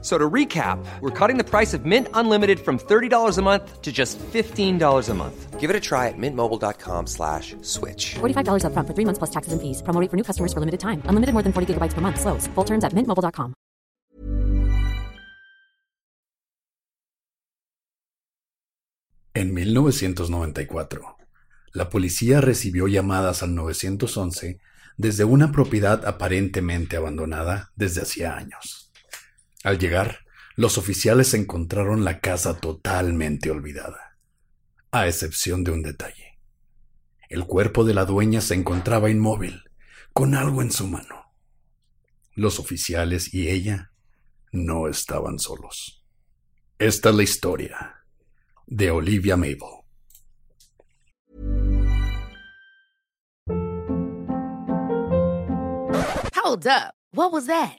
So to recap, we're cutting the price of Mint Unlimited from $30 a month to just $15 a month. Give it a try at mintmobile.com slash switch. $45 upfront for three months plus taxes and fees. Promo rate for new customers for limited time. Unlimited more than 40 gigabytes per month. Slows. Full terms at mintmobile.com. En 1994, la policía recibió llamadas al 911 desde una propiedad aparentemente abandonada desde hacía años. Al llegar, los oficiales encontraron la casa totalmente olvidada, a excepción de un detalle. El cuerpo de la dueña se encontraba inmóvil, con algo en su mano. Los oficiales y ella no estaban solos. Esta es la historia de Olivia Mabel. Hold up. What was that?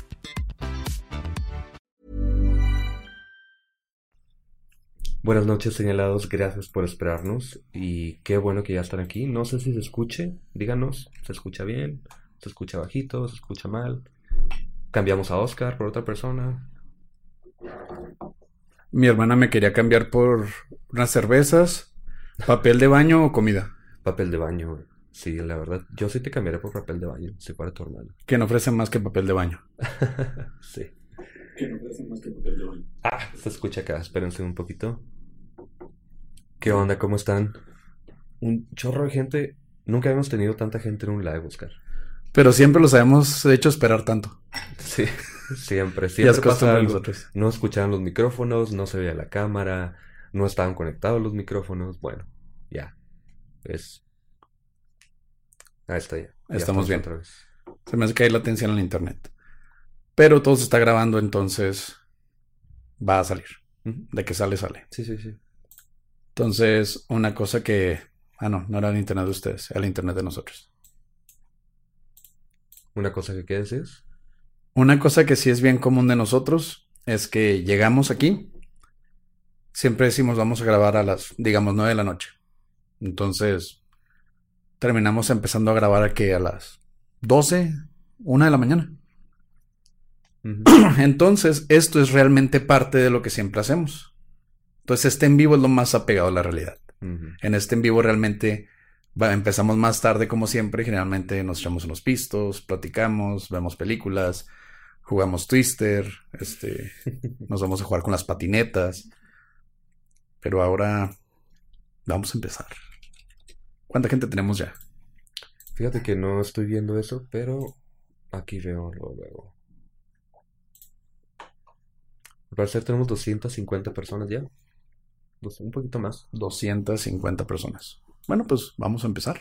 Buenas noches, señalados. Gracias por esperarnos. Y qué bueno que ya están aquí. No sé si se escuche. Díganos. ¿Se escucha bien? ¿Se escucha bajito? ¿Se escucha mal? ¿Cambiamos a Oscar por otra persona? Mi hermana me quería cambiar por unas cervezas, papel de baño o comida. Papel de baño. Sí, la verdad. Yo sí te cambiaría por papel de baño, si fuera tu hermano. Que no ofrecen más que papel de baño. sí. Que no ofrecen más que papel de baño. Ah, se escucha acá. Espérense un poquito. ¿Qué onda? ¿Cómo están? Un chorro de gente. Nunca habíamos tenido tanta gente en un live, Oscar. Pero siempre los habíamos hecho esperar tanto. Sí, siempre, Ya siempre es pasa costumbre de algo. nosotros. No escuchaban los micrófonos, no se veía la cámara, no estaban conectados los micrófonos. Bueno, ya. Es. Ahí está ya. Ya Estamos bien. otra vez. Se me hace que hay latencia en el internet. Pero todo se está grabando, entonces va a salir. De que sale, sale. Sí, sí, sí. Entonces, una cosa que... Ah, no, no era el internet de ustedes, era el internet de nosotros. Una cosa que qué decís. Una cosa que sí es bien común de nosotros es que llegamos aquí, siempre decimos vamos a grabar a las, digamos, 9 de la noche. Entonces, terminamos empezando a grabar aquí a las 12, 1 de la mañana. Entonces, esto es realmente parte de lo que siempre hacemos. Entonces, este en vivo es lo más apegado a la realidad. En este en vivo realmente va- empezamos más tarde como siempre. Generalmente nos echamos unos pistos, platicamos, vemos películas, jugamos Twister, este, nos vamos a jugar con las patinetas. Pero ahora vamos a empezar. ¿Cuánta gente tenemos ya? Fíjate que no estoy viendo eso, pero aquí veo lo luego. Al parecer tenemos 250 personas ya. Dos- un poquito más. 250 personas. Bueno, pues vamos a empezar.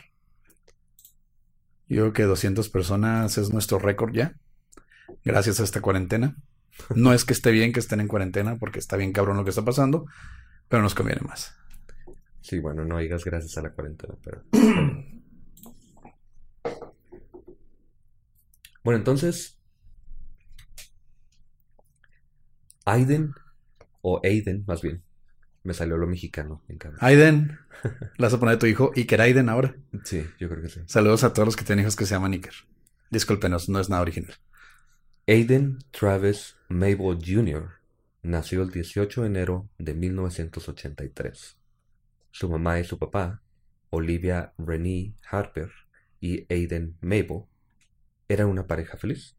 Yo creo que 200 personas es nuestro récord ya. Gracias a esta cuarentena. No es que esté bien que estén en cuarentena, porque está bien cabrón lo que está pasando, pero nos conviene más. Sí, bueno, no digas gracias a la cuarentena, pero... Bueno, entonces... Aiden, o Aiden, más bien. Me salió lo mexicano en cada. Aiden, le vas a poner a tu hijo Iker Aiden ahora. Sí, yo creo que sí. Saludos a todos los que tienen hijos que se llaman Iker. Discúlpenos, no es nada original. Aiden Travis Mabel Jr. nació el 18 de enero de 1983. Su mamá y su papá, Olivia Renee Harper y Aiden Mabel, eran una pareja feliz.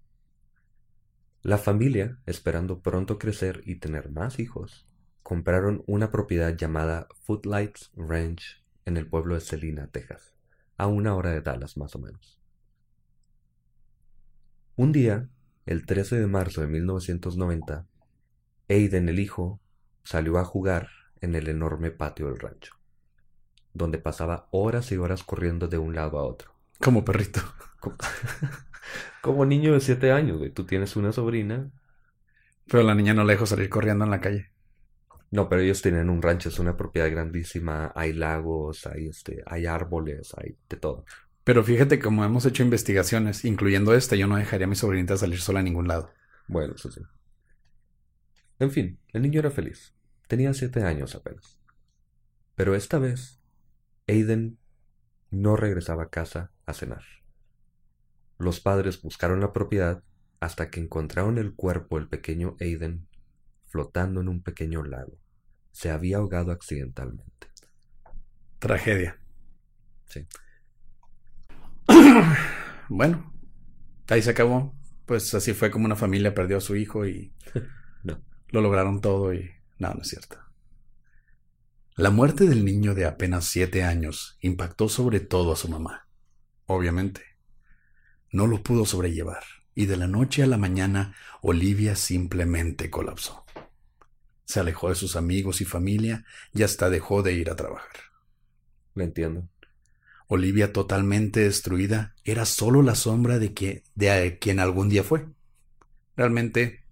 La familia, esperando pronto crecer y tener más hijos, compraron una propiedad llamada Footlights Ranch en el pueblo de Celina, Texas, a una hora de Dallas más o menos. Un día, el 13 de marzo de 1990, Aiden el hijo salió a jugar en el enorme patio del rancho. donde pasaba horas y horas corriendo de un lado a otro. Como perrito. Como, niño de siete años, güey. Tú tienes una sobrina. Pero la niña no le dejó salir corriendo en la calle. No, pero ellos tienen un rancho, es una propiedad grandísima. Hay lagos, hay este, hay árboles, hay de todo. Pero fíjate, como hemos hecho investigaciones, incluyendo esta, yo no dejaría a mi sobrinita salir sola a ningún lado. Bueno, eso sí. En fin, el niño era feliz. Tenía siete años apenas. Pero esta vez, Aiden no regresaba a casa a cenar. Los padres buscaron la propiedad hasta que encontraron el cuerpo del pequeño Aiden flotando en un pequeño lago. Se había ahogado accidentalmente. Tragedia. Sí. Bueno, ahí se acabó. Pues así fue como una familia perdió a su hijo y No. lo lograron todo y no, no es cierto. La muerte del niño de apenas siete años impactó sobre todo a su mamá. Obviamente. No lo pudo sobrellevar y de la noche a la mañana Olivia simplemente colapsó. Se alejó de sus amigos y familia y hasta dejó de ir a trabajar. Lo entiendo. Olivia totalmente destruida era solo la sombra de, que, de quien algún día fue. Realmente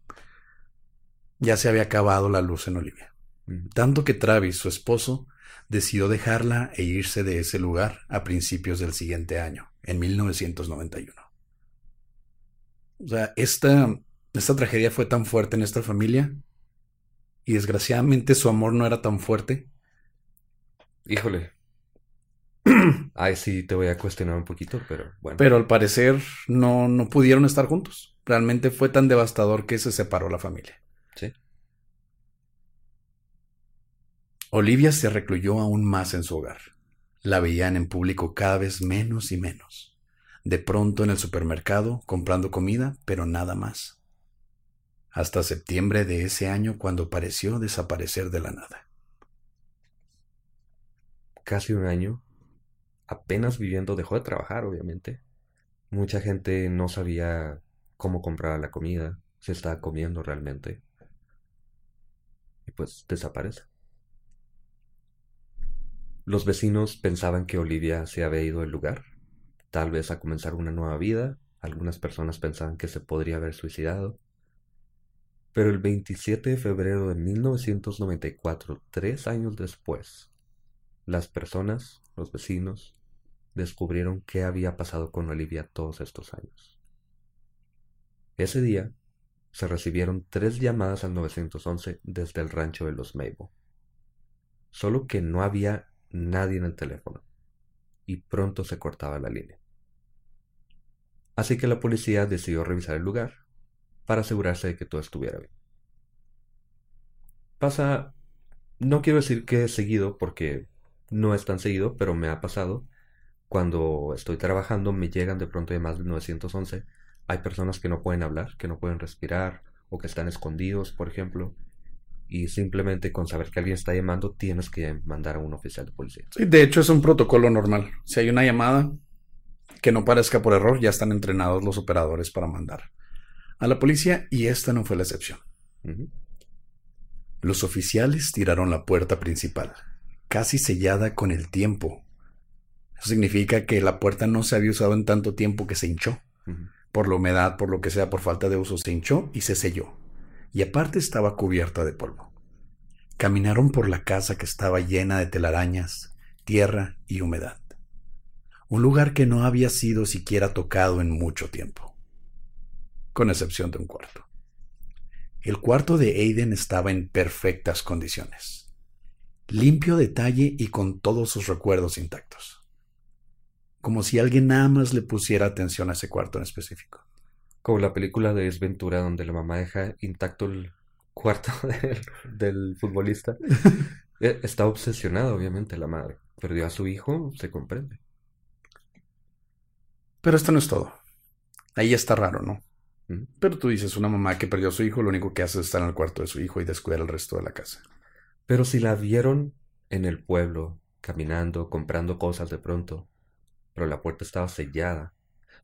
ya se había acabado la luz en Olivia. Ujú. Tanto que Travis, su esposo, decidió dejarla e irse de ese lugar a principios del siguiente año, en 1991. O sea, esta, esta tragedia fue tan fuerte en esta familia y desgraciadamente su amor no era tan fuerte. Híjole. Ay, sí, te voy a cuestionar un poquito, pero bueno. Pero al parecer no, no pudieron estar juntos. Realmente fue tan devastador que se separó la familia. Sí. Olivia se recluyó aún más en su hogar. La veían en público cada vez menos y menos. De pronto en el supermercado comprando comida, pero nada más. Hasta septiembre de ese año cuando pareció desaparecer de la nada. Casi un año. Apenas viviendo, dejó de trabajar, obviamente. Mucha gente no sabía cómo comprar la comida, se estaba comiendo realmente. Y pues desaparece. Los vecinos pensaban que Olivia se había ido del lugar, tal vez a comenzar una nueva vida. Algunas personas pensaban que se podría haber suicidado. Pero el 27 de febrero de 1994, tres años después, las personas, los vecinos, descubrieron qué había pasado con Olivia todos estos años. Ese día se recibieron tres llamadas al 911 desde el rancho de los Mabel. Solo que no había nadie en el teléfono y pronto se cortaba la línea. Así que la policía decidió revisar el lugar para asegurarse de que todo estuviera bien. Pasa, no quiero decir que seguido porque no es tan seguido, pero me ha pasado. Cuando estoy trabajando me llegan de pronto de más del 911. Hay personas que no pueden hablar, que no pueden respirar o que están escondidos, por ejemplo. Y simplemente con saber que alguien está llamando tienes que mandar a un oficial de policía. Sí, de hecho es un protocolo normal. Si hay una llamada que no parezca por error, ya están entrenados los operadores para mandar a la policía y esta no fue la excepción. Los oficiales tiraron la puerta principal, casi sellada con el tiempo. Eso significa que la puerta no se había usado en tanto tiempo que se hinchó. Por la humedad, por lo que sea, por falta de uso, se hinchó y se selló. Y aparte estaba cubierta de polvo. Caminaron por la casa que estaba llena de telarañas, tierra y humedad. Un lugar que no había sido siquiera tocado en mucho tiempo. Con excepción de un cuarto. El cuarto de Aiden estaba en perfectas condiciones. Limpio detalle y con todos sus recuerdos intactos. Como si alguien nada más le pusiera atención a ese cuarto en específico. Como la película de Desventura donde la mamá deja intacto el cuarto del, del futbolista. Eh, Está obsesionada, obviamente, la madre. Perdió a su hijo, se comprende. Pero esto no es todo. Ahí está raro, ¿no? Ujú. Pero tú dices, una mamá que perdió a su hijo, lo único que hace es estar en el cuarto de su hijo y descuidar el resto de la casa. Pero si la vieron en el pueblo, caminando, comprando cosas de pronto, pero la puerta estaba sellada.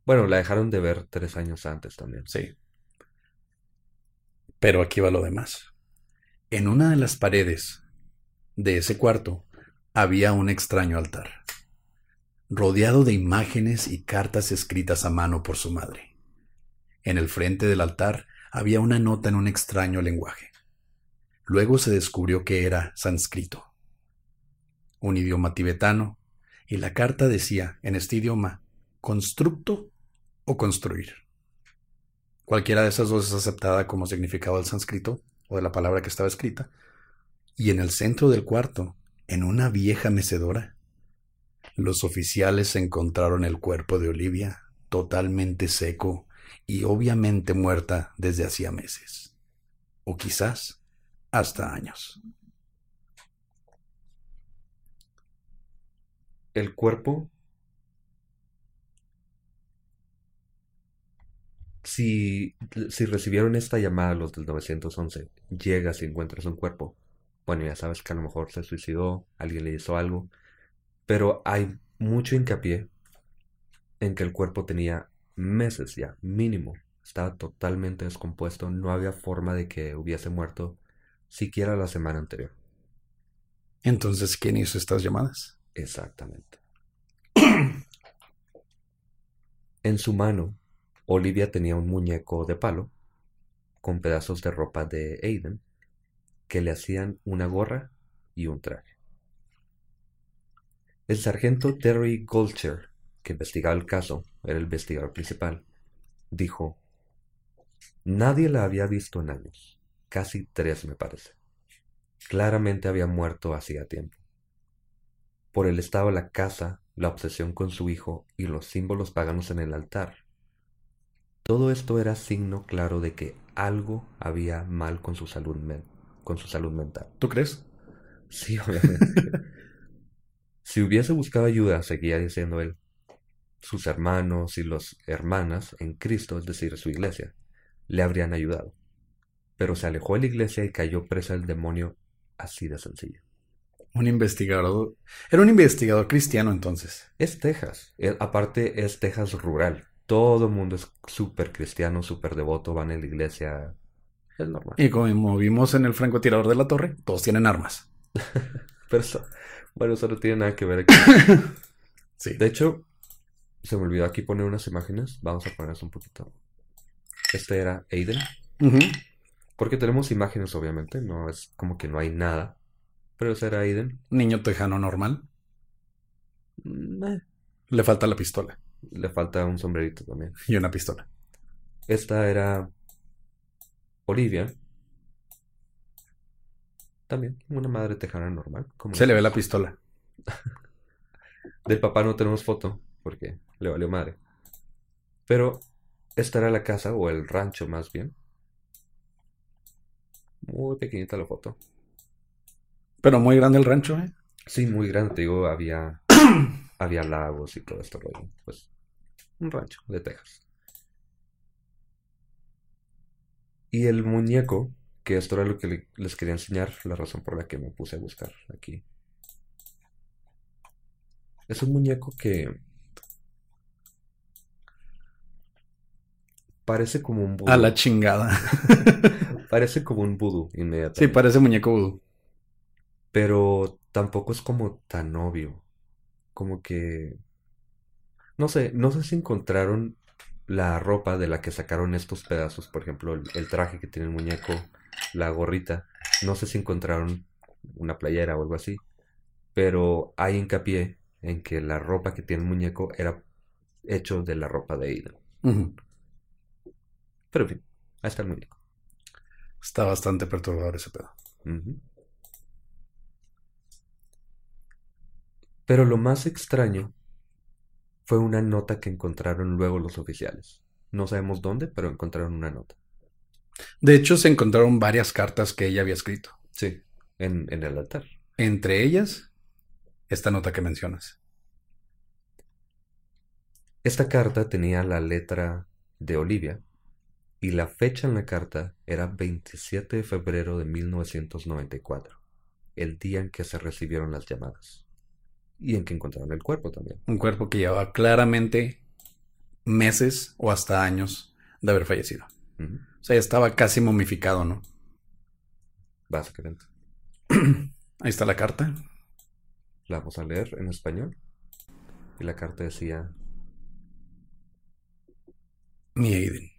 Bueno, la dejaron de ver tres años antes también. Sí. Pero aquí va lo demás. En una de las paredes de ese cuarto había un extraño altar, rodeado de imágenes y cartas escritas a mano por su madre. En el frente del altar había una nota en un extraño lenguaje. Luego se descubrió que era sánscrito, un idioma tibetano, y la carta decía en este idioma, constructo o construir. Cualquiera de esas dos es aceptada como significado del sánscrito o de la palabra que estaba escrita. Y en el centro del cuarto, en una vieja mecedora, los oficiales encontraron el cuerpo de Olivia totalmente seco y obviamente muerta desde hacía meses, o quizás hasta años. El cuerpo si, si recibieron esta llamada los del 911, llegas y encuentras un cuerpo, bueno, ya sabes que a lo mejor se suicidó, alguien le hizo algo, pero hay mucho hincapié en que el cuerpo tenía meses ya, mínimo, estaba totalmente descompuesto, no había forma de que hubiese muerto siquiera la semana anterior. Entonces, ¿quién hizo estas llamadas? Exactamente. en su mano Olivia tenía un muñeco de palo con pedazos de ropa de Aiden que le hacían una gorra y un traje. El sargento Terry Goldcher, que investigaba el caso, era el investigador principal, dijo, Nadie la había visto en años, casi tres me parece. Claramente había muerto hacía tiempo. Por el estado de la casa, la obsesión con su hijo y los símbolos paganos en el altar, todo esto era signo claro de que algo había mal con su salud, con su salud mental. ¿Tú crees? Sí, obviamente. si hubiese buscado ayuda, seguía diciendo él, sus hermanos y las hermanas en Cristo, es decir, su iglesia, le habrían ayudado. Pero se alejó de la iglesia y cayó presa del demonio así de sencillo. Un investigador. Era un investigador cristiano entonces. Es Texas. Eh, aparte es Texas rural. Todo el mundo es súper cristiano, súper devoto, van a la iglesia. Es normal. Y como vimos en el francotirador de la torre, todos tienen armas. Pero eso, bueno, eso no tiene nada que ver aquí. sí. De hecho, se me olvidó aquí poner unas imágenes. Vamos a ponerlas un poquito. Este era Aiden. Porque tenemos imágenes, obviamente. No es como que no hay nada. Pero ese era Aiden. Niño tejano normal. Mm, eh. Le falta la pistola. Le falta un sombrerito también. Y una pistola. Esta era Olivia. También una madre tejana normal. Se le ve la pistola. Del papá no tenemos foto porque le valió madre. Pero esta era la casa o el rancho más bien. Muy pequeñita la foto. Pero muy grande el rancho, ¿eh? Sí, muy grande. digo, había, había lagos y todo esto. Pues un rancho de Texas. Y el muñeco, que esto era lo que les quería enseñar, la razón por la que me puse a buscar aquí. Es un muñeco que parece como un vudú. A la chingada. parece como un vudú inmediatamente. Sí, parece muñeco vudú. Pero tampoco es como tan obvio. Como que no sé, no sé si encontraron la ropa de la que sacaron estos pedazos, por ejemplo, el, traje que tiene el muñeco, la gorrita. No sé si encontraron una playera o algo así, pero hay hincapié en que la ropa que tiene el muñeco era hecho de la ropa de Ida. Pero en fin, ahí está el muñeco. Está bastante perturbador ese pedo. Pero lo más extraño fue una nota que encontraron luego los oficiales. No sabemos dónde, pero encontraron una nota. De hecho, se encontraron varias cartas que ella había escrito. Sí, en, en el altar. Entre ellas, esta nota que mencionas. Esta carta tenía la letra de Olivia y la fecha en la carta era 27 de febrero de 1994, el día en que se recibieron las llamadas y en que encontraron el cuerpo también. Un cuerpo que llevaba claramente meses o hasta años de haber fallecido. O sea, ya estaba casi momificado, ¿no? Básicamente. Ahí está la carta. La vamos a leer en español. Y la carta decía, Mi Aiden.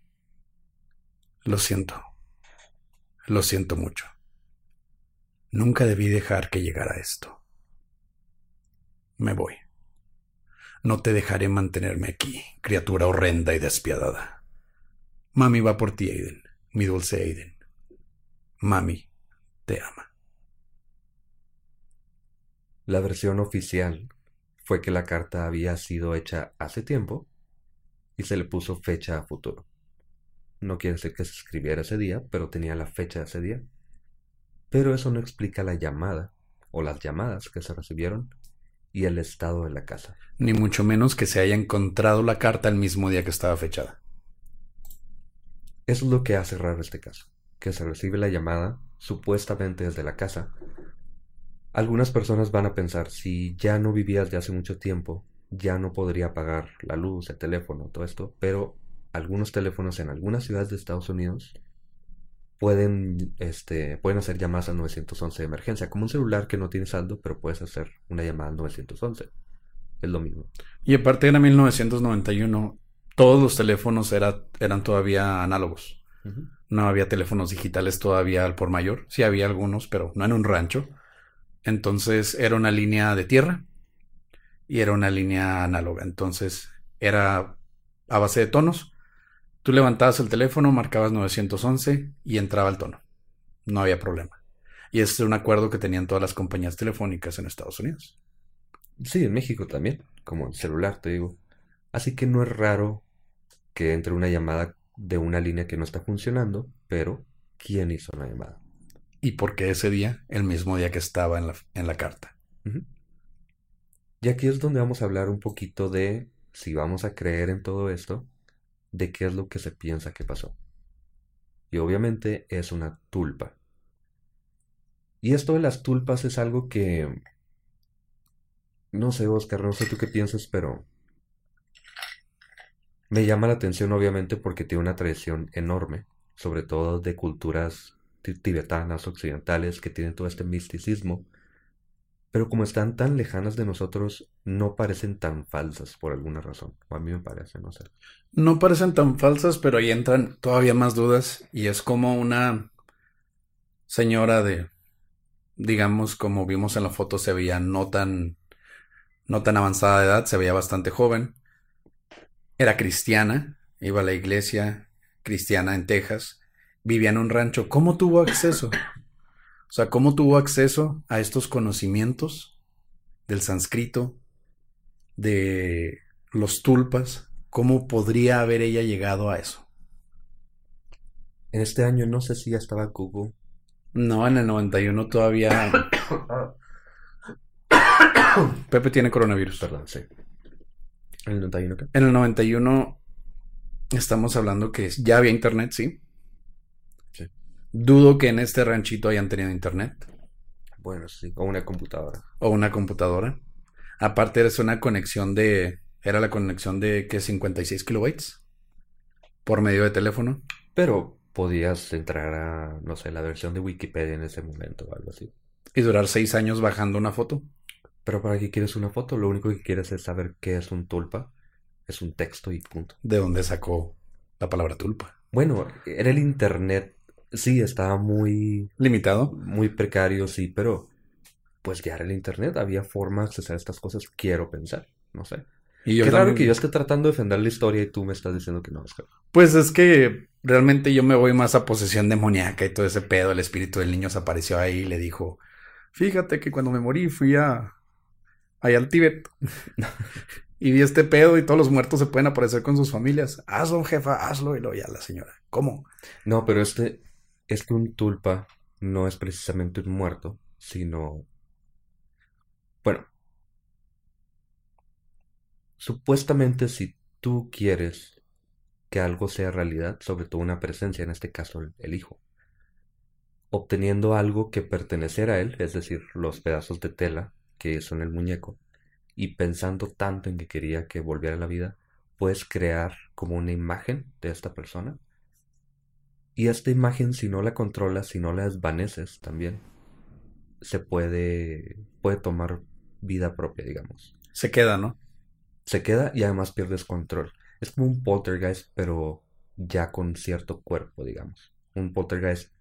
Lo siento. Lo siento mucho. Nunca debí dejar que llegara esto. Me voy. No te dejaré mantenerme aquí, criatura horrenda y despiadada. Mami va por ti, Aiden, mi dulce Aiden. Mami te ama. La versión oficial fue que la carta había sido hecha hace tiempo y se le puso fecha a futuro. No quiere decir que se escribiera ese día, pero tenía la fecha de ese día. Pero eso no explica la llamada o las llamadas que se recibieron y el estado de la casa. Ni mucho menos que se haya encontrado la carta el mismo día que estaba fechada. Eso es lo que hace raro este caso, que se recibe la llamada supuestamente desde la casa. Algunas personas van a pensar, si ya no vivías de hace mucho tiempo, ya no podría pagar la luz, el teléfono, todo esto, pero algunos teléfonos en algunas ciudades de Estados Unidos pueden, este, pueden hacer llamadas al 911 de emergencia, como un celular que no tiene saldo, pero puedes hacer una llamada al 911. Es lo mismo. Y aparte era 1991, todos los teléfonos era, eran todavía análogos. No había teléfonos digitales todavía al por mayor. Sí había algunos, pero no en un rancho. Entonces era una línea de tierra y era una línea análoga. Entonces era a base de tonos. Tú levantabas el teléfono, marcabas 911 y entraba el tono. No había problema. Y este es un acuerdo que tenían todas las compañías telefónicas en Estados Unidos. Sí, en México también, como el celular, te digo. Así que no es raro que entre una llamada de una línea que no está funcionando, pero ¿quién hizo la llamada? ¿Y por qué ese día? El mismo día que estaba en la, en la carta. Y aquí es donde vamos a hablar un poquito de si vamos a creer en todo esto, de qué es lo que se piensa que pasó. Y obviamente es una tulpa. Y esto de las tulpas es algo que... No sé, Oscar, no sé tú qué piensas, pero... Me llama la atención obviamente porque tiene una tradición enorme, sobre todo de culturas tibetanas, occidentales, que tienen todo este misticismo pero como están tan lejanas de nosotros, no parecen tan falsas por alguna razón. O a mí me parece, no sé. No parecen tan falsas, pero ahí entran todavía más dudas. Y es como una señora de, digamos, como vimos en la foto, se veía no tan, no tan avanzada de edad, se veía bastante joven. Era cristiana, iba a la iglesia cristiana en Texas, vivía en un rancho. ¿Cómo tuvo acceso? O sea, ¿cómo tuvo acceso a estos conocimientos del sánscrito, de los tulpas? ¿Cómo podría haber ella llegado a eso? En este año no sé si ya estaba Google. No, en el 91 todavía... Pepe tiene coronavirus. Perdón, sí. ¿En el 91 qué? En el 91 estamos hablando que ya había internet, sí. Dudo que en este ranchito hayan tenido internet. Bueno, sí, o una computadora. O una computadora. Aparte es una conexión de... Era la conexión de, ¿qué? 56 kilobytes. Por medio de teléfono. Pero podías entrar a, no sé, la versión de Wikipedia en ese momento o algo así. Y durar seis años bajando una foto. Pero para qué quieres una foto, lo único que quieres es saber qué es un tulpa. Es un texto y punto. ¿De dónde sacó la palabra tulpa? Bueno, era el internet Sí, estaba muy... Limitado. Muy precario, sí, pero pues ya era el Internet, había formas de hacer estas cosas, quiero pensar, no sé. Y yo Qué raro que yo esté tratando de defender la historia y tú me estás diciendo que no, Oscar. Pues es que realmente yo me voy más a posesión demoníaca y todo ese pedo, el espíritu del niño se apareció ahí y le dijo, fíjate que cuando me morí fui a... allá al Tíbet. y vi este pedo y todos los muertos se pueden aparecer con sus familias. Hazlo, jefa, hazlo. Y lo ya la señora. ¿Cómo? No, pero este, es que un tulpa no es precisamente un muerto, sino... Bueno, supuestamente si tú quieres que algo sea realidad, sobre todo una presencia, en este caso el, hijo, obteniendo algo que perteneciera a él, es decir, los pedazos de tela que son el muñeco, y pensando tanto en que quería que volviera a la vida, puedes crear como una imagen de esta persona y esta imagen, si no la controlas, si no la desvaneces también, se puede, puede tomar vida propia, digamos. Se queda, ¿no? Se queda y además pierdes control. Es como un poltergeist, pero ya con cierto cuerpo, digamos. Un poltergeist,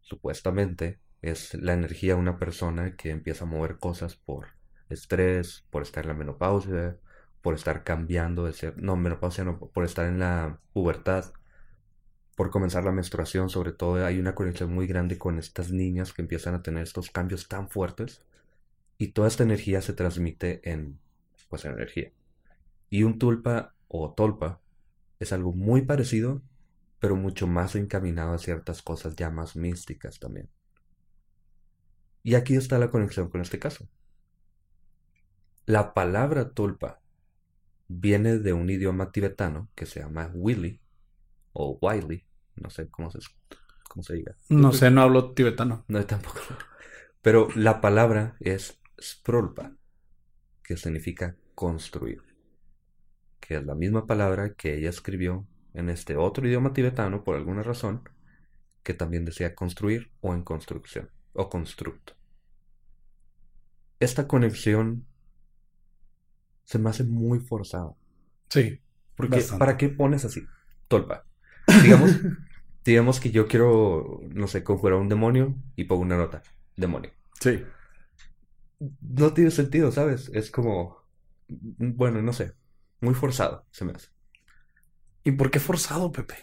supuestamente, es la energía de una persona que empieza a mover cosas por estrés, por estar en la menopausia, por estar cambiando de ser, no, menopausia no, por estar en la pubertad, por comenzar la menstruación, sobre todo hay una conexión muy grande con estas niñas que empiezan a tener estos cambios tan fuertes y toda esta energía se transmite en, pues, en energía. Y un tulpa o tolpa es algo muy parecido, pero mucho más encaminado a ciertas cosas ya más místicas también. Y aquí está la conexión con este caso. La palabra tulpa viene de un idioma tibetano que se llama Willy o Wiley, no sé cómo se, cómo se diga. No sé, no hablo tibetano. No, tampoco. Pero la palabra es sprolpa, que significa construir, que es la misma palabra que ella escribió en este otro idioma tibetano por alguna razón, que también decía construir o en construcción, o constructo. Esta conexión se me hace muy forzada. Sí. Porque, bastante. ¿para qué pones así? Tolpa. Digamos, digamos que yo quiero, no sé, conjurar un demonio y pongo una nota. Demonio. Sí. No tiene sentido, ¿sabes? Es como, bueno, no sé, muy forzado se me hace. ¿Y por qué forzado, Pepe?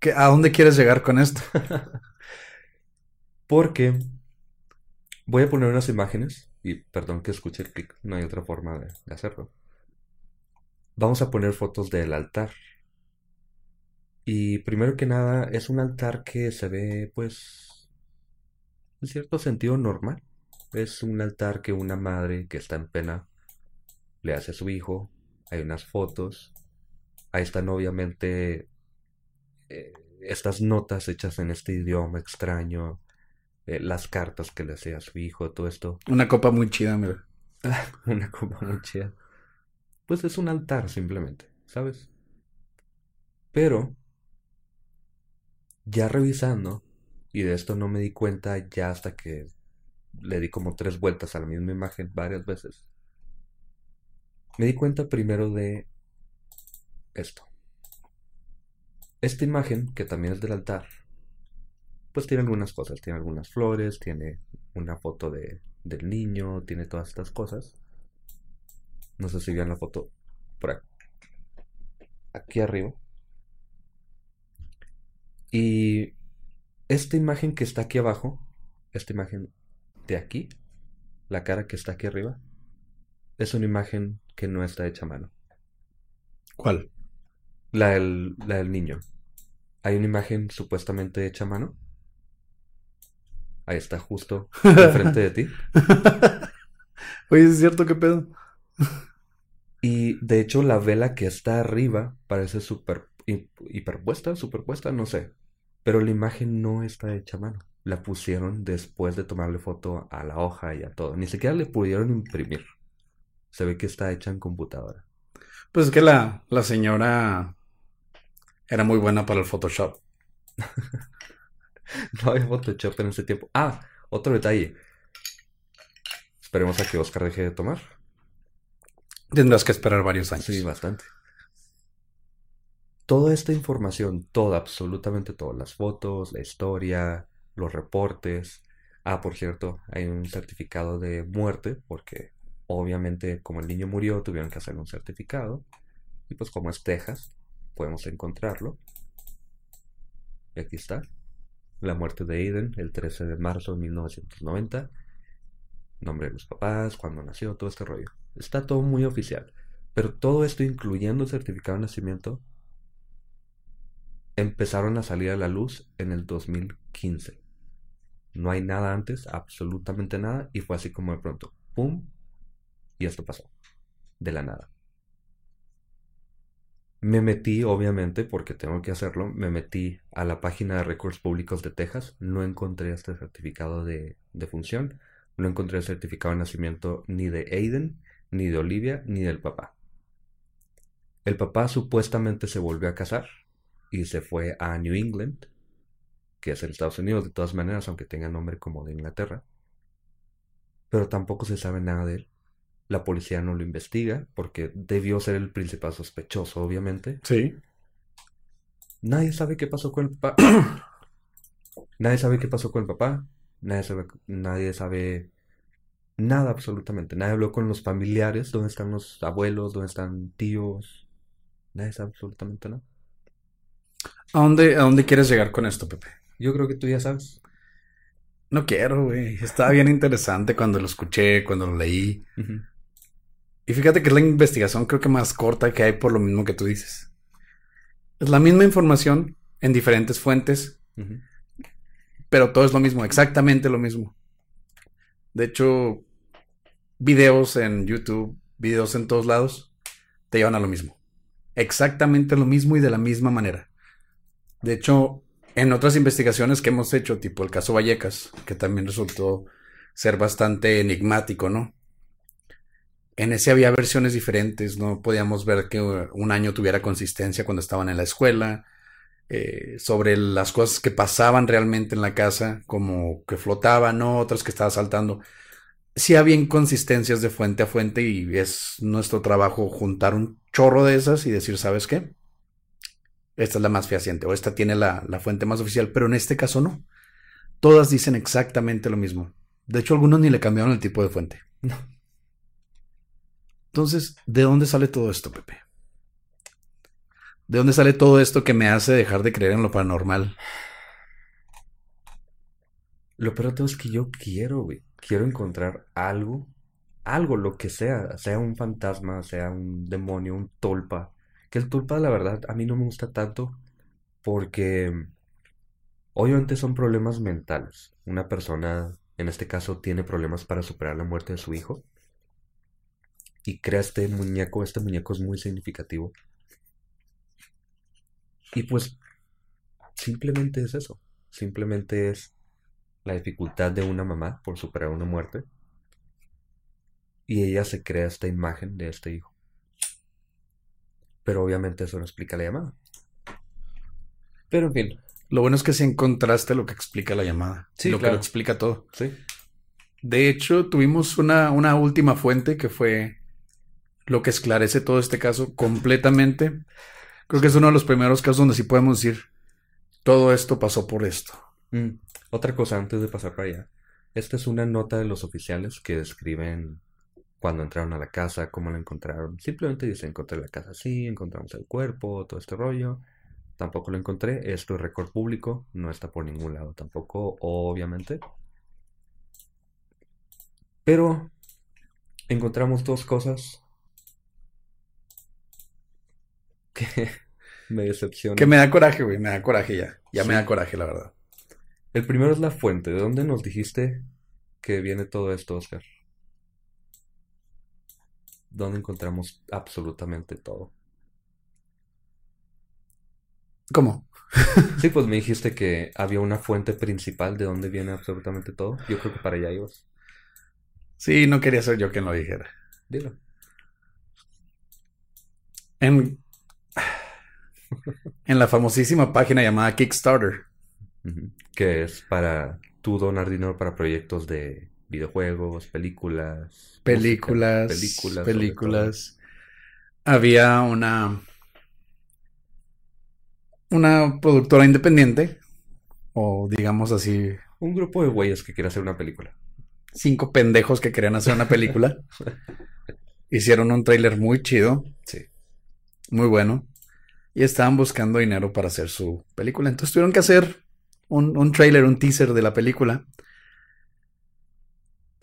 ¿Qué- ¿A dónde quieres llegar con esto? Porque voy a poner unas imágenes, y perdón que escuche el clic, no hay otra forma de, de hacerlo. Vamos a poner fotos del altar. Y primero que nada, es un altar que se ve, pues, en cierto sentido normal. Es un altar que una madre que está en pena le hace a su hijo. Hay unas fotos. Ahí están obviamente eh, estas notas hechas en este idioma extraño. eh, las cartas que le hacía a su hijo, todo esto. Una copa muy chida, mira. Una copa muy chida. Pues es un altar simplemente, ¿sabes? Pero, ya revisando, y de esto no me di cuenta ya hasta que le di como tres vueltas a la misma imagen varias veces. Me di cuenta primero de esto. Esta imagen, que también es del altar, pues tiene algunas cosas. Tiene algunas flores, tiene una foto de, del niño, tiene todas estas cosas. No sé si vean la foto por aquí, aquí arriba. Y esta imagen que está aquí abajo, esta imagen de aquí, la cara que está aquí arriba, es una imagen que no está hecha a mano. ¿Cuál? La del, la del niño. Hay una imagen supuestamente hecha a mano. Ahí está justo enfrente de ti. Oye, ¿es cierto qué pedo? Y de hecho la vela que está arriba parece super hi- hiperpuesta, superpuesta, no sé. Pero la imagen no está hecha a mano. La pusieron después de tomarle foto a la hoja y a todo. Ni siquiera le pudieron imprimir. Se ve que está hecha en computadora. Pues es que la, la señora era muy buena para el Photoshop. No hay Photoshop en ese tiempo. Ah, otro detalle. Esperemos a que Oscar deje de tomar. Tendrás que esperar varios años. Sí, bastante. Toda esta información, toda, absolutamente todas, las fotos, la historia, los reportes. Ah, por cierto, hay un certificado de muerte, porque obviamente como el niño murió, tuvieron que hacer un certificado. Y pues como es Texas, podemos encontrarlo. Y aquí está. La muerte de Aiden, el 13 de marzo de 1990. Nombre de los papás, cuando nació, todo este rollo. Está todo muy oficial. Pero todo esto, incluyendo el certificado de nacimiento, empezaron a salir a la luz en el 2015. No hay nada antes, absolutamente nada, y fue así como de pronto, ¡pum! Y esto pasó, de la nada. Me metí, obviamente, porque tengo que hacerlo, me metí a la página de récords públicos de Texas, no encontré este certificado de, de función, no encontré el certificado de nacimiento ni de Aiden, ni de Olivia, ni del papá. El papá supuestamente se volvió a casar y se fue a New England, que es en Estados Unidos de todas maneras, aunque tenga nombre como de Inglaterra. Pero tampoco se sabe nada de él. La policía no lo investiga porque debió ser el principal sospechoso, obviamente. Sí. Nadie sabe qué pasó con el papá. nadie sabe qué pasó con el papá. Nadie sabe, nadie sabe nada absolutamente. Nadie habló con los familiares. ¿Dónde están los abuelos? ¿Dónde están tíos? Nadie sabe absolutamente nada. ¿A dónde, ¿A dónde quieres llegar con esto, Pepe? Yo creo que tú ya sabes. No quiero, güey. Estaba bien interesante cuando lo escuché, cuando lo leí. Y fíjate que es la investigación creo que más corta que hay por lo mismo que tú dices. Es la misma información en diferentes fuentes, pero todo es lo mismo, exactamente lo mismo. De hecho, videos en YouTube, videos en todos lados, te llevan a lo mismo. Exactamente lo mismo y de la misma manera. De hecho, en otras investigaciones que hemos hecho, tipo el caso Vallecas, que también resultó ser bastante enigmático, ¿no? En ese había versiones diferentes, no podíamos ver que un año tuviera consistencia cuando estaban en la escuela, eh, sobre las cosas que pasaban realmente en la casa, como que flotaban, ¿no? Otras que estaba saltando. Sí había inconsistencias de fuente a fuente y es nuestro trabajo juntar un chorro de esas y decir, ¿sabes qué? Esta es la más fehaciente o esta tiene la, la fuente más oficial, pero en este caso no. Todas dicen exactamente lo mismo. De hecho, algunos ni le cambiaron el tipo de fuente. Entonces, ¿de dónde sale todo esto, Pepe? ¿De dónde sale todo esto que me hace dejar de creer en lo paranormal? Lo peor de todo es que yo quiero, güey. Quiero encontrar algo, algo, lo que sea, sea un fantasma, sea un demonio, un tulpa. Que el tulpa, la verdad, a mí no me gusta tanto porque obviamente son problemas mentales. Una persona, en este caso, tiene problemas para superar la muerte de su hijo y crea este muñeco. Este muñeco es muy significativo. Y pues simplemente es eso. Simplemente es la dificultad de una mamá por superar una muerte. Y ella se crea esta imagen de este hijo. Pero obviamente eso no explica la llamada. Pero en fin, Lo bueno es que si encontraste lo que explica la llamada. Sí, lo que lo explica todo. sí. De hecho, tuvimos una, una última fuente que fue lo que esclarece todo este caso completamente. Creo que es uno de los primeros casos donde sí podemos decir, todo esto pasó por esto. Mm, Otra cosa antes de pasar para allá. Esta es una nota de los oficiales que describen cuando entraron a la casa, cómo la encontraron. Simplemente dicen, encontré la casa así, encontramos el cuerpo, todo este rollo. Tampoco lo encontré. Esto es récord público, no está por ningún lado tampoco, obviamente. Pero encontramos dos cosas que me decepcionan. Que me da coraje, güey, me da coraje ya. Ya me da coraje, la verdad. El primero es la fuente. ¿De dónde nos dijiste que viene todo esto, Oscar? ¿Dónde encontramos absolutamente todo? ¿Cómo? Sí, pues me dijiste que había una fuente principal de dónde viene absolutamente todo. Yo creo que para allá ibas. Sí, no quería ser yo quien lo dijera. Dilo. En, en la famosísima página llamada Kickstarter. Que es para tú donar dinero para proyectos de videojuegos, películas, música, Películas, películas, películas. Había una una productora independiente o digamos así. Un grupo de güeyes que quiere hacer una película. cinco pendejos que querían hacer una película. Hicieron un tráiler muy chido, Sí. muy bueno, y estaban buscando dinero para hacer su película. Entonces tuvieron que hacer un, un tráiler, un teaser de la película.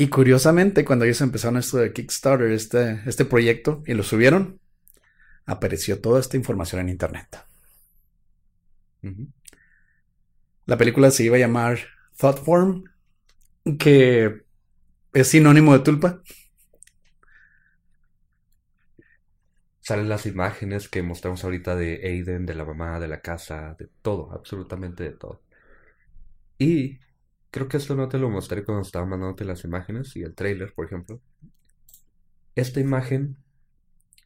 Y curiosamente, cuando ellos empezaron esto de Kickstarter, este, este proyecto, y lo subieron, apareció toda esta información en internet. La película se iba a llamar Thoughtform, que es sinónimo de tulpa. Salen las imágenes que mostramos ahorita de Aiden, de la mamá, de la casa, de todo, absolutamente de todo. Y creo que esto no te lo mostré cuando estaba mandándote las imágenes y el trailer, por ejemplo. Esta imagen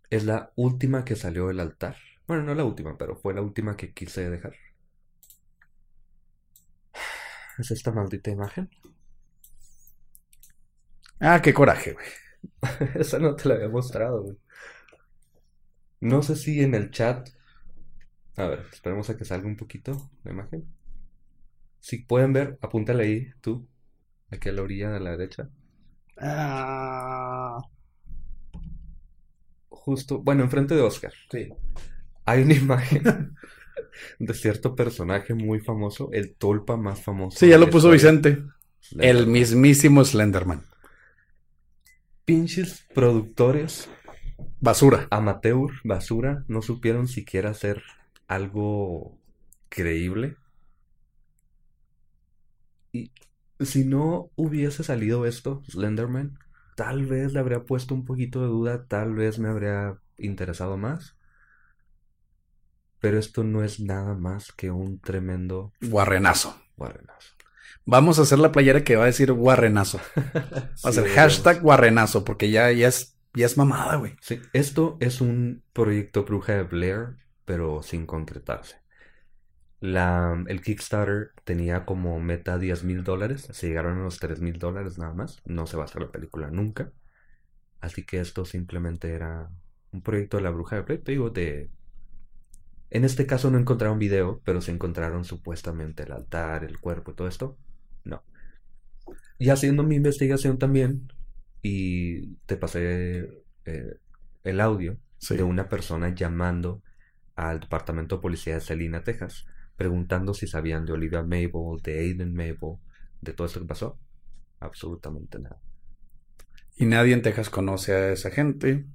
es la última que salió del altar. Bueno, no la última, pero fue la última que quise dejar. Es esta maldita imagen. Ah, qué coraje, güey. Esa no te la había mostrado, güey. No sé si en el chat. A ver, esperemos a que salga un poquito la imagen. Si pueden ver, apúntale ahí, tú. Aquí a la orilla de la derecha. Ah, Justo, bueno, enfrente de Oscar. sí. Hay una imagen de cierto personaje muy famoso, el tulpa más famoso. Sí, ya lo puso historia. Vicente. El mismísimo Slenderman. Pinches productores Basura. amateur, basura, no supieron siquiera hacer algo creíble. Y si no hubiese salido esto, Slenderman, tal vez le habría puesto un poquito de duda, tal vez me habría interesado más. Pero esto no es nada más que un tremendo Guarrenazo. guarrenazo. Vamos a hacer la playera que va a decir guarrenazo. Va a ser hashtag guarrenazo, porque ya, ya, es, ya es mamada, güey. Sí, esto es un proyecto Bruja de Blair, pero sin concretarse. La, el Kickstarter tenía como meta 10 mil dólares, se llegaron a los 3 mil dólares nada más, no se va a hacer la película nunca. Así que esto simplemente era un proyecto de la Bruja de Blair, te digo, de... En este caso no encontraron video, pero se encontraron supuestamente el altar, el cuerpo y todo esto. No. Y haciendo mi investigación también, y te pasé eh, el audio Sí. de una persona llamando al departamento de policía de Selina, Texas, preguntando si sabían de Olivia Mabel, de Aiden Mabel, de todo esto que pasó. Absolutamente nada. Y nadie en Texas conoce a esa gente.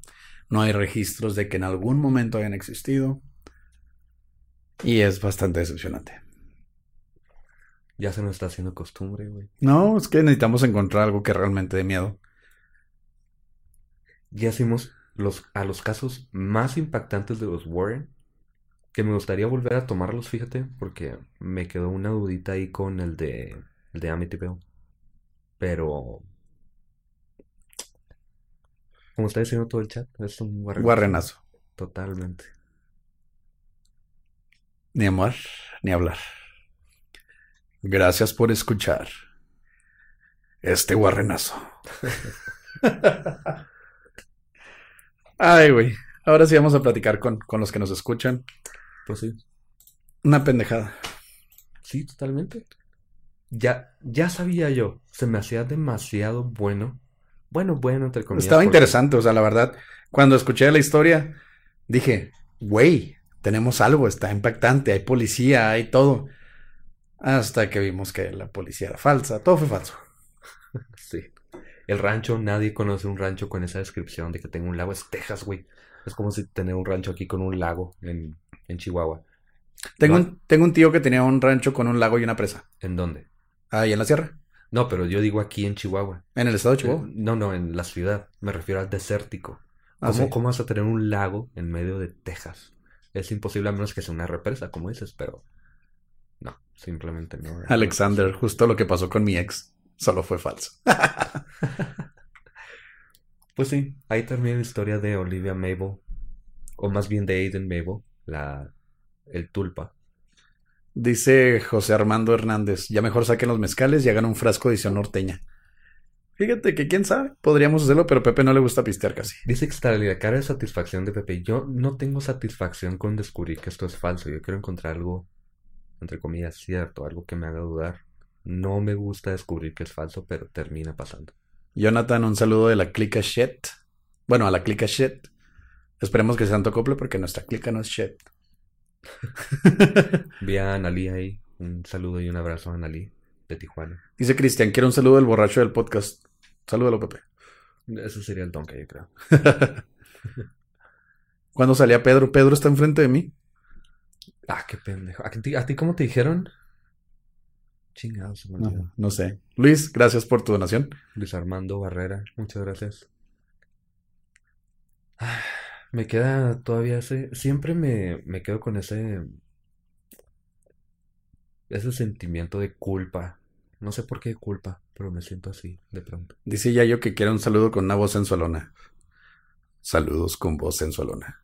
No hay registros de que en algún momento hayan existido. Y es bastante decepcionante. Ya se nos está haciendo costumbre, güey. No, es que necesitamos encontrar algo que realmente dé miedo. Ya hicimos los, a los casos más impactantes de los Warren, que me gustaría volver a tomarlos, fíjate, porque me quedó una dudita ahí con el de, el de Amityville. Pero, como está diciendo todo el chat, es un guarrenazo. Guarrenazo. Totalmente. Ni amor, ni hablar. Gracias por escuchar este guarrenazo. Ay, güey. Ahora sí vamos a platicar con, con los que nos escuchan. Pues sí. Una pendejada. Sí, totalmente. Ya, ya sabía yo, se me hacía demasiado bueno. Bueno, bueno, entre comillas. Estaba porque- interesante, o sea, la verdad, cuando escuché la historia, dije, güey, tenemos algo, está impactante, hay policía, hay todo. Hasta que vimos que la policía era falsa, todo fue falso. Sí. El rancho, nadie conoce un rancho con esa descripción de que tenga un lago. Es Texas, güey. Es como si tener un rancho aquí con un lago en, en Chihuahua. Tengo un, tengo un tío que tenía un rancho con un lago y una presa, ¿En dónde? ahí en la sierra, No, pero yo digo aquí en Chihuahua. en el estado de Eh, Chihuahua. No, no, en la ciudad. Me refiero al desértico. Ah, ¿Cómo, sí. cómo vas a tener un lago en medio de Texas? Es imposible a menos que sea una represa, como dices, pero no, simplemente no. Alexander, justo lo que pasó con mi ex, solo fue falso. Pues sí, ahí termina la historia de Olivia Mabel, o más bien de Aiden Mabel, la, el tulpa. Dice José Armando Hernández, ya mejor saquen los mezcales y hagan un frasco de edición norteña. Fíjate que quién sabe, podríamos hacerlo, pero a Pepe no le gusta pistear casi. Dice que está la cara de satisfacción de Pepe. Yo no tengo satisfacción con descubrir que esto es falso. Yo quiero encontrar algo, entre comillas, cierto, algo que me haga dudar. No me gusta descubrir que es falso, pero termina pasando. Jonathan, un saludo de la clica shit. Bueno, a la clica shit. Esperemos que sean acople porque nuestra clica no es shit. Vi a Analí ahí. Un saludo y un abrazo a Analí de Tijuana. Dice Cristian, quiero un saludo del borracho del podcast. Salúdalo, Pepe. Ese sería el donke, yo creo. Cuando salía Pedro, Pedro está enfrente de mí. Ah, qué pendejo. ¿A ti, a ti cómo te dijeron? Chingados. No, no sé. Luis, gracias por tu donación. Luis Armando Barrera, muchas gracias. Ah, Me queda todavía ese. Siempre me, me quedo con ese. Ese sentimiento de culpa. No sé por qué culpa, pero me siento así de pronto. Dice Yayo que quiere un saludo con una voz sensualona. Saludos con voz sensualona.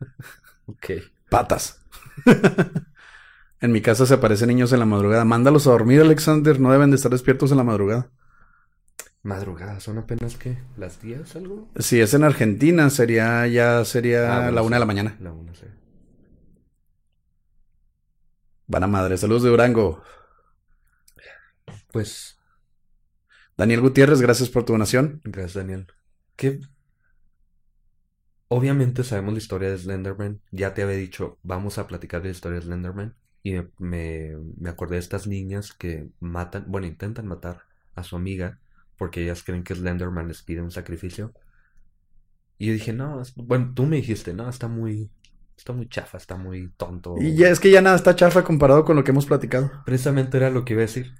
Ok. Patas. en mi casa se aparecen niños en la madrugada. Mándalos a dormir, Alexander. No deben de estar despiertos en la madrugada. Madrugada, son apenas que las 10 algo. Si es en Argentina, sería ya sería Ah, bueno, la una sí. de la mañana. La una, sí. Van a madre. Saludos de Durango. Pues, Daniel Gutiérrez, gracias por tu donación. gracias Daniel. Que obviamente sabemos la historia de Slenderman. Ya te había dicho, vamos a platicar de la historia de Slenderman. Y me, me, me acordé de estas niñas que matan, bueno, intentan matar a su amiga porque ellas creen que Slenderman les pide un sacrificio. Y yo dije, no, es- bueno, tú me dijiste, no, está muy, está muy chafa, está muy tonto. Y ya es que ya nada está chafa comparado con lo que hemos platicado. Precisamente era lo que iba a decir.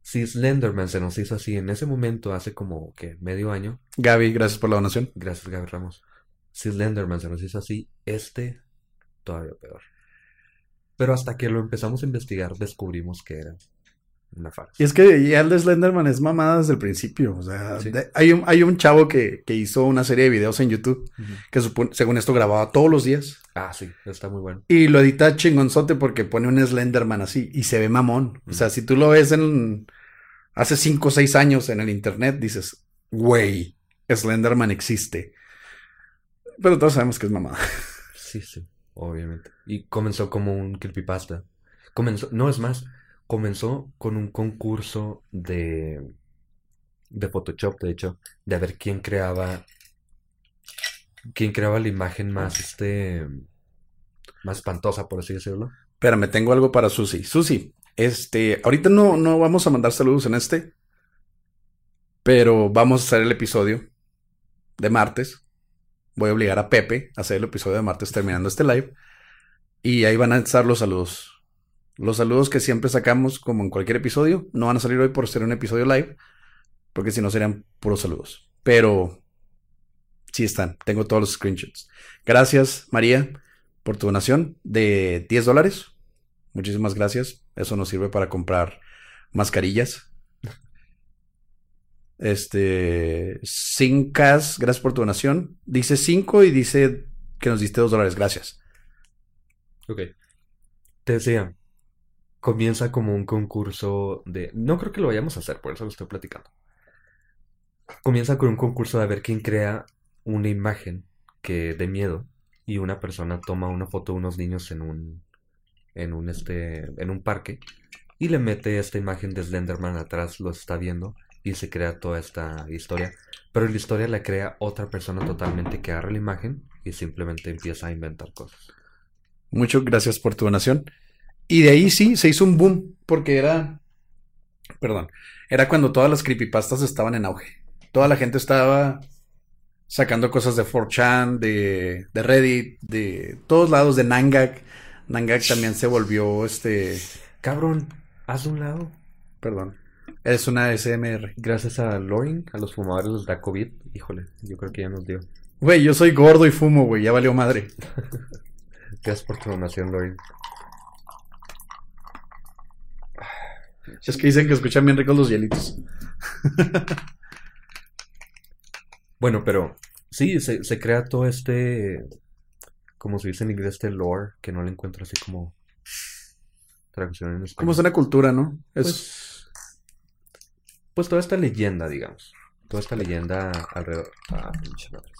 Si Slenderman se nos hizo así en ese momento, hace como que medio año, Gaby, gracias por la donación. gracias Gaby Ramos, si Slenderman se nos hizo así, este todavía peor. Pero hasta que lo empezamos a investigar, descubrimos que era una farsa. Y es que ya el de Slenderman es mamada desde el principio. O sea, Sí. de- hay, un, hay un chavo que, que hizo una serie de videos en YouTube que supone- según esto grababa todos los días. Ah, sí, está muy bueno. Y lo edita chingonzote porque pone un Slenderman así y se ve mamón. O sea, si tú lo ves en hace 5 o 6 años en el internet, dices, güey, Slenderman existe. Pero todos sabemos que es mamada. Sí, sí, obviamente. Y comenzó como un creepypasta. Comenzó, no es más, comenzó con un concurso de de Photoshop, de hecho, de a ver quién creaba quién creaba la imagen más este más espantosa, por así decirlo. Espérame, tengo algo para Susi. Susi, este, ahorita no, no vamos a mandar saludos en este, pero vamos a hacer el episodio de martes. Voy a obligar a Pepe a hacer el episodio de martes terminando este live. Y ahí van a estar los saludos. Los saludos que siempre sacamos, como en cualquier episodio, no van a salir hoy por ser un episodio live, porque si no serían puros saludos. Pero sí están, tengo todos los screenshots. Gracias, María, por tu donación de 10 dólares. Muchísimas gracias. Eso nos sirve para comprar mascarillas. Este, Cincas, gracias por tu donación. Dice 5 y dice que nos diste 2 dólares. Gracias. Ok. Te decía, comienza como un concurso de... No creo que lo vayamos a hacer, por eso lo estoy platicando. Comienza con un concurso de ver quién crea una imagen que dé miedo y una persona toma una foto de unos niños en un en un este en un parque y le mete esta imagen de Slenderman atrás, lo está viendo y se crea toda esta historia, pero la historia la crea otra persona totalmente que agarra la imagen y simplemente empieza a inventar cosas. Muchas gracias por tu donación. Y de ahí sí, se hizo un boom, porque era, perdón, era cuando todas las creepypastas estaban en auge. Toda la gente estaba sacando cosas de 4chan, de, de Reddit, de todos lados, de Nangak. Nangak también se volvió, este, Cabrón, haz de un lado. perdón, es una SMR. Gracias a Loring, a los fumadores les da COVID. Híjole, yo creo que ya nos dio. Güey, yo soy gordo y fumo, güey, ya valió madre. Gracias por tu donación, Loring. Es que dicen que escuchan bien ricos los hielitos. Bueno, pero sí, se, se crea todo este, como se dice en inglés, este lore, que no le encuentro así como traducción en Como español. es una cultura, ¿no? Es, Pues, pues toda esta leyenda, digamos. Toda esta leyenda alrededor. Ah, pinche madre.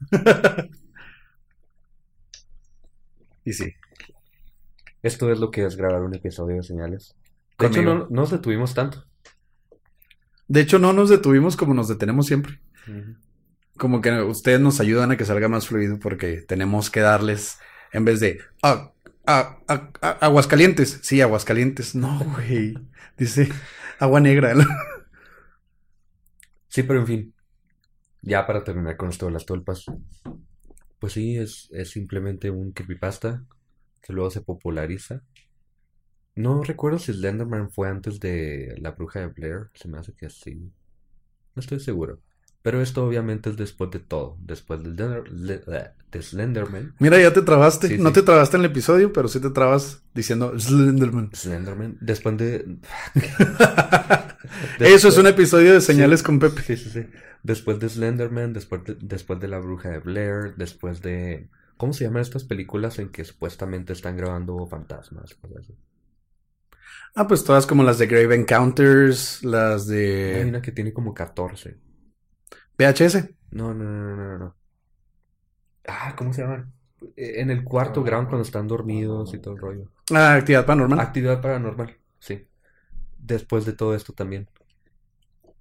y sí. Esto es lo que es grabar un episodio de señales. De hecho, no nos detuvimos tanto. De hecho, no nos detuvimos como nos detenemos siempre. Como que ustedes nos ayudan a que salga más fluido porque tenemos que darles, en vez de, ah, ah, ah, ah, Aguascalientes. Sí, Aguascalientes. No, güey. Dice, agua negra. Sí, pero en fin. Ya para terminar con esto de las tulpas. Pues sí, es, es simplemente un creepypasta que luego se populariza. No recuerdo si Slenderman fue antes de La Bruja de Blair. Se me hace que sí. No estoy seguro. Pero esto obviamente es después de todo. Después de, Slender- Le- de Slenderman. Mira, ya te trabaste. Sí, no sí. te trabaste en el episodio, pero sí te trabas diciendo Slenderman. Slenderman. Después de... Eso es un episodio de señales con Pepe. Sí, sí, sí. Después de Slenderman, después de, después de La Bruja de Blair, después de... ¿Cómo se llaman estas películas en que supuestamente están grabando fantasmas? Cosas así? Ah, pues todas como las de Grave Encounters, las Hay de una que tiene como 14. VHS. No, no, no, no, no, no. Ah, ¿cómo se llaman? Eh, En el cuarto ground cuando están dormidos y todo el rollo. Ah, actividad paranormal. Actividad paranormal, sí. Después de todo esto también.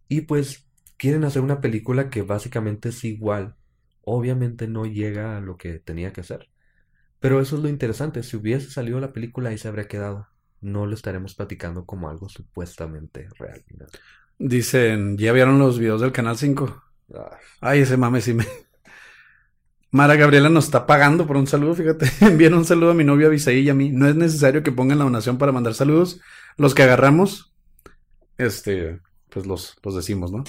Y pues quieren hacer una película que básicamente es igual. Obviamente no llega a lo que tenía que hacer. Pero eso es lo interesante. Si hubiese salido la película ahí se habría quedado. No lo estaremos platicando como algo supuestamente real. Dicen, ¿ya vieron los videos del Canal 5? Ah, Ay, ese mame sí me... Mara Gabriela nos está pagando por un saludo, fíjate. Envíen un saludo a mi novia Abisaí y a mí. No es necesario que pongan la donación para mandar saludos. Los que agarramos, este, pues los, los decimos, ¿no?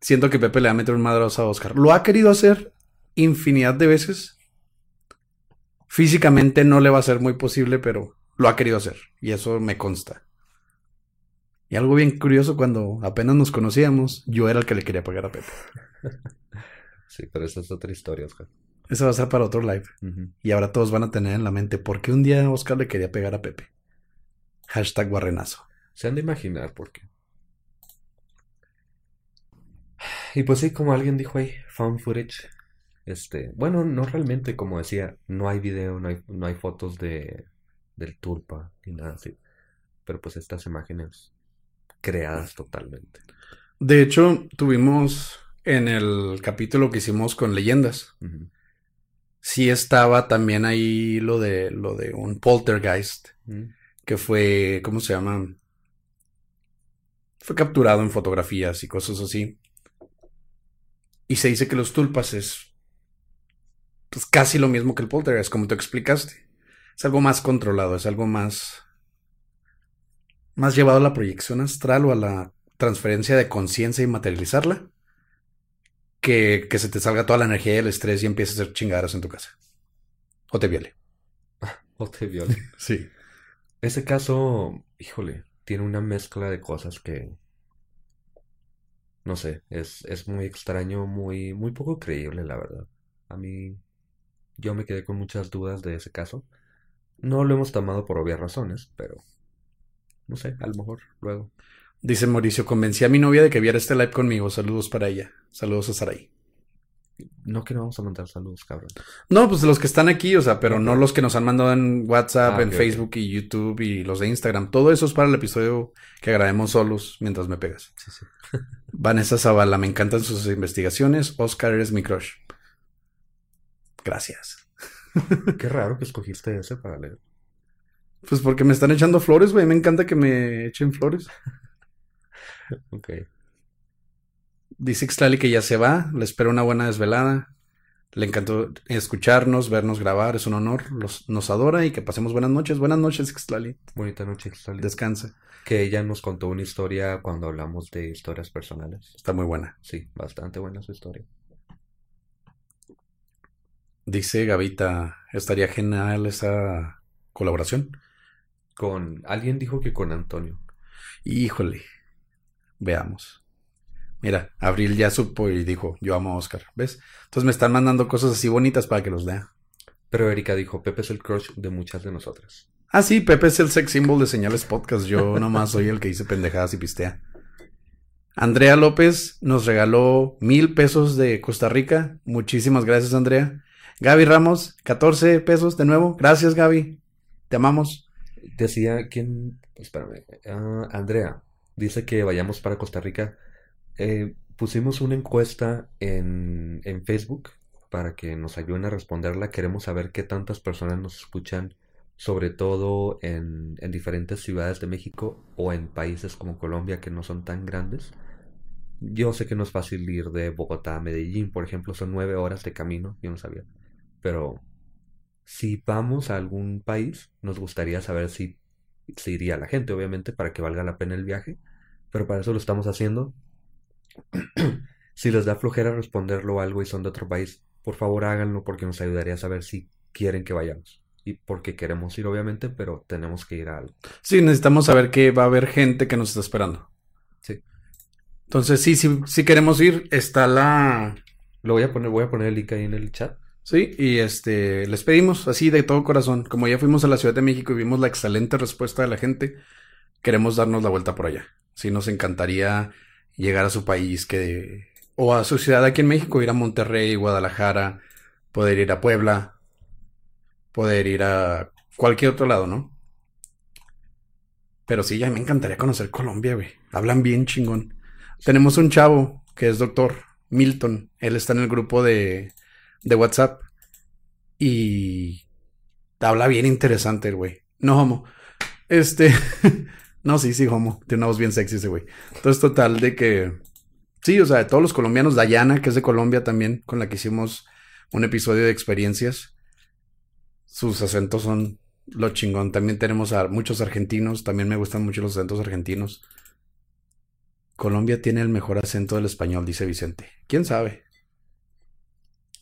Siento que Pepe le va a meter un madrazo a Oscar. Lo ha querido hacer infinidad de veces. Físicamente no le va a ser muy posible, pero lo ha querido hacer. Y eso me consta. Y algo bien curioso, cuando apenas nos conocíamos, yo era el que le quería pagar a Pepe. sí, pero esa es otra historia, Oscar. Eso va a ser para otro live. Y ahora todos van a tener en la mente por qué un día Oscar le quería pegar a Pepe. Hashtag guarrenazo. Se han de imaginar por qué. Y pues sí, como alguien dijo ahí, found footage. Este, bueno, no realmente, como decía, no hay video, no hay, no hay fotos de del turpa ni nada así. Pero pues estas imágenes creadas totalmente. De hecho, tuvimos en el capítulo que hicimos con leyendas. Sí estaba también ahí lo de lo de un poltergeist Mm. que fue, ¿cómo se llama? Fue capturado en fotografías y cosas así. Y se dice que los tulpas es pues casi lo mismo que el poltergeist, como te explicaste. Es algo más controlado, es algo más más llevado a la proyección astral o a la transferencia de conciencia y materializarla que, que se te salga toda la energía y el estrés y empieces a hacer chingaderas en tu casa. O te viole. O te violen. Sí. Ese caso, híjole, tiene una mezcla de cosas que, no sé, es, es muy extraño, muy, muy poco creíble, la verdad. A mí, yo me quedé con muchas dudas de ese caso. No lo hemos tomado por obvias razones, pero, no sé, a lo mejor luego. Dice Mauricio, convencí a mi novia de que viera este live conmigo. Saludos para ella. Saludos a Saraí. No que no vamos a mandar saludos, cabrón. No, pues los que están aquí, o sea, pero no los que nos han mandado en WhatsApp, Ah, en ok, ok. Facebook y YouTube y los de Instagram. Todo eso es para el episodio que grabemos solos mientras me pegas. Sí, sí. Vanessa Zavala, me encantan sus investigaciones. Oscar, eres mi crush. Gracias. Qué raro que escogiste ese para leer. Pues porque me están echando flores, güey. Me encanta que me echen flores. Ok. Dice Ixtlali que ya se va. Le espero una buena desvelada. Le encantó escucharnos, vernos grabar. Es un honor. Los, nos adora y que pasemos buenas noches. Buenas noches, Ixtlali. Bonita noche, Ixtlali. Descansa. Que ella nos contó una historia cuando hablamos de historias personales. Está muy buena. Sí, bastante buena su historia. Dice Gavita, estaría genial esa colaboración. Con alguien dijo que con Antonio. Híjole. Veamos. Mira, Abril ya supo y dijo, yo amo a Oscar. ¿Ves? Entonces me están mandando cosas así bonitas para que los lea. Pero Erika dijo, Pepe es el crush de muchas de nosotras. Ah, sí, Pepe es el sex symbol de Señales Podcast. Yo nomás soy el que dice pendejadas y pistea. Andrea López nos regaló mil pesos de Costa Rica. Muchísimas gracias, Andrea. Gaby Ramos, 14 pesos de nuevo. Gracias, Gaby. Te amamos. Decía, ¿quién? Espérame. Ah, Andrea, dice que vayamos para Costa Rica. Eh, pusimos una encuesta en, en Facebook para que nos ayuden a responderla. Queremos saber qué tantas personas nos escuchan, sobre todo en, en diferentes ciudades de México o en países como Colombia que no son tan grandes. Yo sé que no es fácil ir de Bogotá a Medellín, por ejemplo, son nueve horas de camino, yo no sabía. Pero si vamos a algún país, nos gustaría saber si, si iría la gente, obviamente, para que valga la pena el viaje. Pero para eso lo estamos haciendo. Si les da flojera responderlo algo y son de otro país, por favor háganlo porque nos ayudaría a saber si quieren que vayamos. Y porque queremos ir, obviamente, pero tenemos que ir a algo. Sí, necesitamos saber que va a haber gente que nos está esperando. Sí. Entonces, sí, sí, sí queremos ir. Está la... Lo voy a poner, voy a poner el link ahí en el chat. Sí, y este, les pedimos así de todo corazón, como ya fuimos a la Ciudad de México y vimos la excelente respuesta de la gente, queremos darnos la vuelta por allá. Sí, nos encantaría llegar a su país que o a su ciudad aquí en México, ir a Monterrey, Guadalajara, poder ir a Puebla, poder ir a cualquier otro lado, ¿no? Pero sí, ya me encantaría conocer Colombia, güey. Hablan bien chingón. Tenemos un chavo que es doctor, Milton. Él está en el grupo de, de WhatsApp. Y habla bien interesante el güey. No homo. Este. no, sí, sí, homo. Tiene una voz bien sexy ese güey. Entonces, total, de que. Sí, o sea, de todos los colombianos, Dayana, que es de Colombia también, con la que hicimos un episodio de experiencias. Sus acentos son lo chingón. También tenemos a muchos argentinos. También me gustan mucho los acentos argentinos. Colombia tiene el mejor acento del español, dice Vicente. ¿Quién sabe?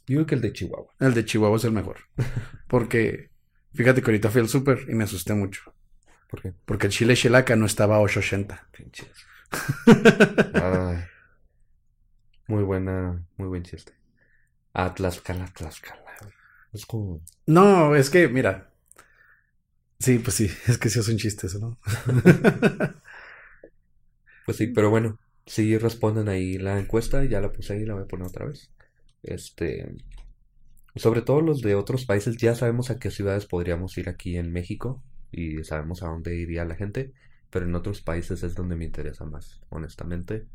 Yo creo que el de Chihuahua. El de Chihuahua es el mejor. Porque, fíjate que ahorita fui al súper y me asusté mucho. ¿Por qué? Porque el chile chilaca no estaba a 880. Pinches. Muy buena, muy buen chiste. Ah, Tlaxcala, Tlaxcala. Es como... No, es que, mira. Sí, pues sí, es que sí es un chiste eso, ¿no? Pues sí, pero bueno, si responden ahí la encuesta, ya la puse ahí, la voy a poner otra vez. Este, sobre todo los de otros países, ya sabemos a qué ciudades podríamos ir aquí en México y sabemos a dónde iría la gente, pero en otros países es donde me interesa más, honestamente.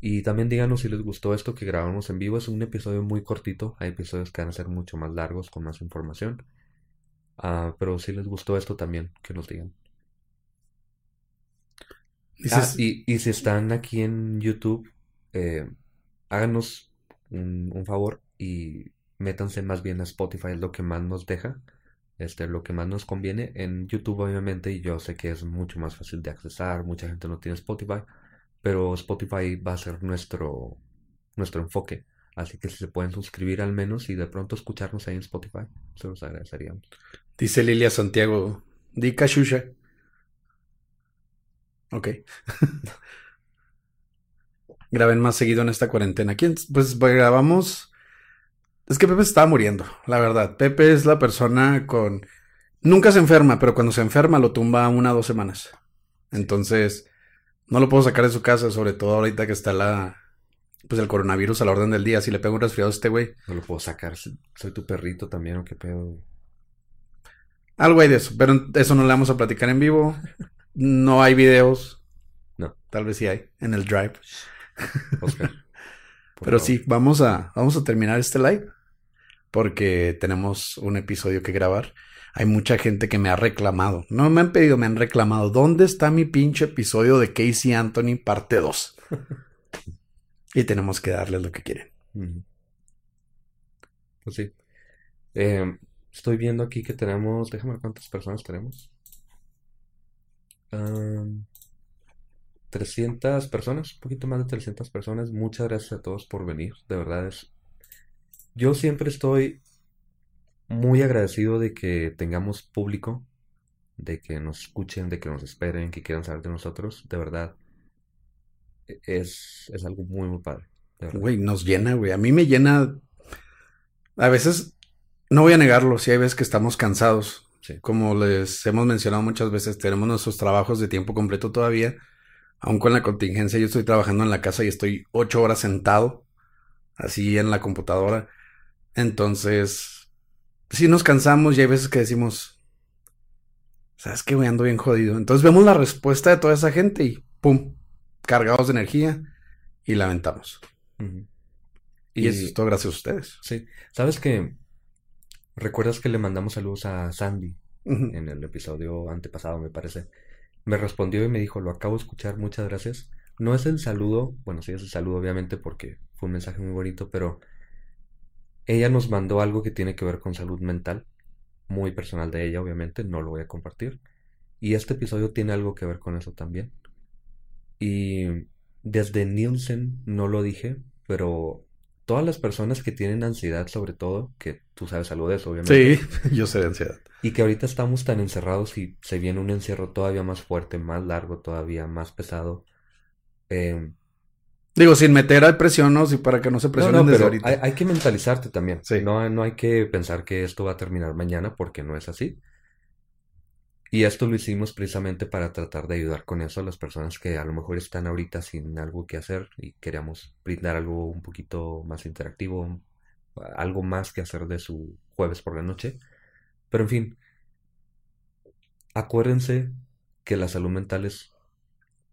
Y también díganos si les gustó esto que grabamos en vivo, es un episodio muy cortito, hay episodios que van a ser mucho más largos con más información. Ah, pero si les gustó esto también, que nos digan. Ah, y si están aquí en YouTube, eh, háganos un, un favor y métanse más bien a Spotify, es lo que más nos deja, este, lo que más nos conviene. En YouTube, obviamente, y yo sé que es mucho más fácil de accesar, mucha gente no tiene Spotify, pero Spotify va a ser nuestro, nuestro enfoque. Así que si se pueden suscribir al menos y de pronto escucharnos ahí en Spotify, se los agradeceríamos. dice Lilia Santiago. Di cachusha. Ok. Graben más seguido en esta cuarentena. ¿Quién? Pues grabamos. Es que Pepe se estaba muriendo, la verdad. Pepe es la persona con. Nunca se enferma, pero cuando se enferma lo tumba una o dos semanas. Entonces, no lo puedo sacar de su casa, sobre todo ahorita que está la. Pues el coronavirus a la orden del día. Si le pego un resfriado a este güey, No lo puedo sacar, soy tu perrito también, ¿o qué pedo? algo hay de eso. Pero eso no le vamos a platicar en vivo. No hay videos. No. Tal vez sí hay en el drive. Oscar. Pero favor. sí, vamos a, vamos a terminar este live porque tenemos un episodio que grabar. Hay mucha gente que me ha reclamado. No me han pedido, me han reclamado. ¿Dónde está mi pinche episodio de Casey Anthony parte 2? y tenemos que darles lo que quieren. Pues sí. Eh, estoy viendo aquí que tenemos, déjame ver cuántas personas tenemos. Am, 300 personas, un poquito más de 300 personas. Muchas gracias a todos por venir. De verdad es. Yo siempre estoy muy agradecido de que tengamos público, de que nos escuchen, de que nos esperen, que quieran saber de nosotros. De verdad, e- es, es algo muy, muy padre. Güey, nos llena, güey. A mí me llena. A veces, no voy a negarlo, si hay veces que estamos cansados. Sí. Como les hemos mencionado muchas veces, tenemos nuestros trabajos de tiempo completo todavía. Aún con la contingencia, yo estoy trabajando en la casa y estoy ocho horas sentado, así en la computadora. Entonces, sí nos cansamos y hay veces que decimos, ¿sabes qué, güey? Ando bien jodido. Entonces vemos la respuesta de toda esa gente y ¡pum! Cargados de energía y la aventamos. Ujú. Y, eso es todo gracias a ustedes. Sí, sabes que recuerdas que le mandamos saludos a Sandy en el episodio antepasado, me parece. Me respondió y me dijo, lo acabo de escuchar, muchas gracias. No es el saludo, bueno, sí es el saludo obviamente porque fue un mensaje muy bonito, pero ella nos mandó algo que tiene que ver con salud mental, muy personal de ella, obviamente, no lo voy a compartir. Y este episodio tiene algo que ver con eso también. Y desde Nielsen no lo dije, pero todas las personas que tienen ansiedad, sobre todo, que tú sabes algo de eso, obviamente, Sí, yo sé de ansiedad. y que ahorita estamos tan encerrados y se viene un encierro todavía más fuerte, más largo, todavía más pesado. Eh, Digo, sin meter a presión, ¿no? Sí, para que no se no, presionen no, desde pero ahorita. hay, hay que mentalizarte también. Sí. No, no hay que pensar que esto va a terminar mañana porque no es así. Y esto lo hicimos precisamente para tratar de ayudar con eso a las personas que a lo mejor están ahorita sin algo que hacer y queríamos brindar algo un poquito más interactivo, algo más que hacer de su jueves por la noche. Pero en fin, acuérdense que la salud mental es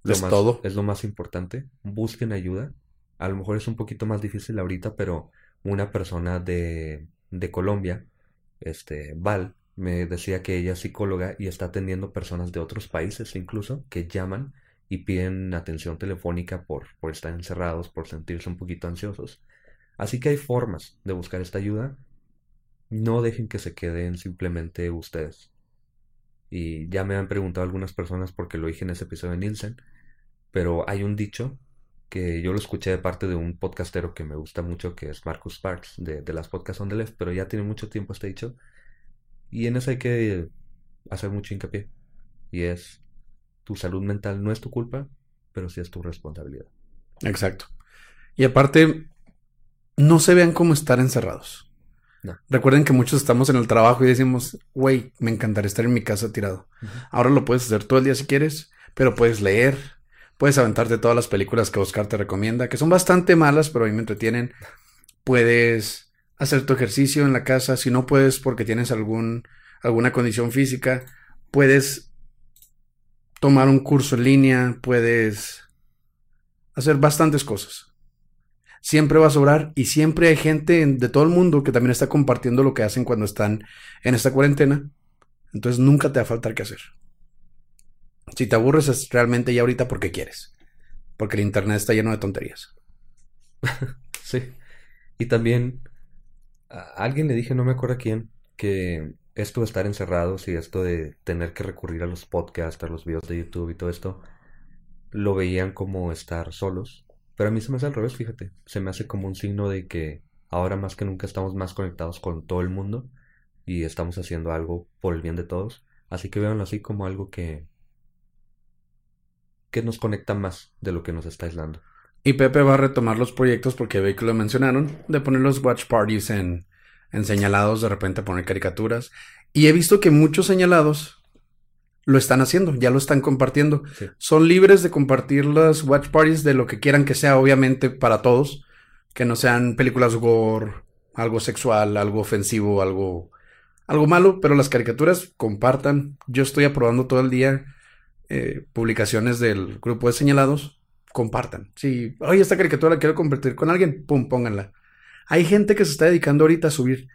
lo, Es más, todo. es lo más importante. Busquen ayuda. A lo mejor es un poquito más difícil ahorita, pero una persona de, de Colombia, este, Val, me decía que ella es psicóloga y está atendiendo personas de otros países incluso que llaman y piden atención telefónica por, por estar encerrados, por sentirse un poquito ansiosos. Así que hay formas de buscar esta ayuda. No dejen que se queden simplemente ustedes. Y ya me han preguntado algunas personas porque lo dije en ese episodio de Nielsen, pero hay un dicho que yo lo escuché de parte de un podcastero que me gusta mucho, que es Marcus Sparks, de, de las podcasts on the left, pero ya tiene mucho tiempo este dicho, y en eso hay que hacer mucho hincapié, y es, tu salud mental no es tu culpa, pero sí es tu responsabilidad. Exacto. Y aparte, no se vean como estar encerrados. No. Recuerden que muchos estamos en el trabajo y decimos, güey, me encantaría estar en mi casa tirado. Ahora lo puedes hacer todo el día si quieres, pero puedes leer, puedes aventarte todas las películas que Oscar te recomienda, que son bastante malas, pero a mí me entretienen. Puedes hacer tu ejercicio en la casa, si no puedes porque tienes algún, alguna condición física, puedes tomar un curso en línea, puedes hacer bastantes cosas. Siempre va a sobrar y siempre hay gente en- de todo el mundo que también está compartiendo lo que hacen cuando están en esta cuarentena. Entonces nunca te va a faltar qué hacer. Si te aburres es realmente ya ahorita porque quieres. Porque el internet está lleno de tonterías. Sí. Y también alguien le dije, no me acuerdo a quién, que esto de estar encerrados y esto de tener que recurrir a los podcasts, a los videos de YouTube y todo esto, lo veían como estar solos. Pero a mí se me hace al revés, fíjate. Se me hace como un signo de que ahora más que nunca estamos más conectados con todo el mundo y estamos haciendo algo por el bien de todos. Así que véanlo así como algo que que nos conecta más de lo que nos está aislando. Y Pepe va a retomar los proyectos porque ve que lo mencionaron, de poner los watch parties en, en señalados, de repente poner caricaturas. Y he visto que muchos señalados lo están haciendo, ya lo están compartiendo. Sí. Son libres de compartir las watch parties de lo que quieran que sea, obviamente para todos, que no sean películas gore, algo sexual, algo ofensivo, algo, algo malo, pero las caricaturas compartan. Yo estoy aprobando todo el día eh, publicaciones del grupo de señalados, compartan. Si, oye, esta caricatura la quiero compartir con alguien, pum, pónganla. Hay gente que se está dedicando ahorita a subir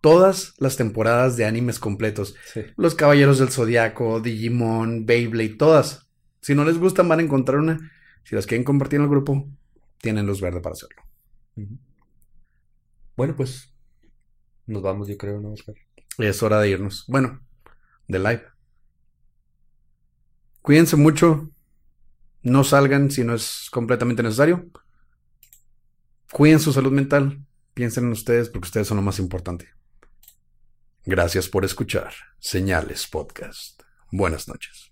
todas las temporadas de animes completos. Sí. Los Caballeros del Zodiaco, Digimon, Beyblade, todas. Si no les gustan, van a encontrar una. Si las quieren compartir en el grupo, tienen luz verde para hacerlo. Bueno, pues nos vamos, yo creo, ¿no, Oscar? Es hora de irnos. Bueno, de live. Cuídense mucho. No salgan si no es completamente necesario. Cuiden su salud mental. Piensen en ustedes porque ustedes son lo más importante. Gracias por escuchar Señales Podcast. Buenas noches.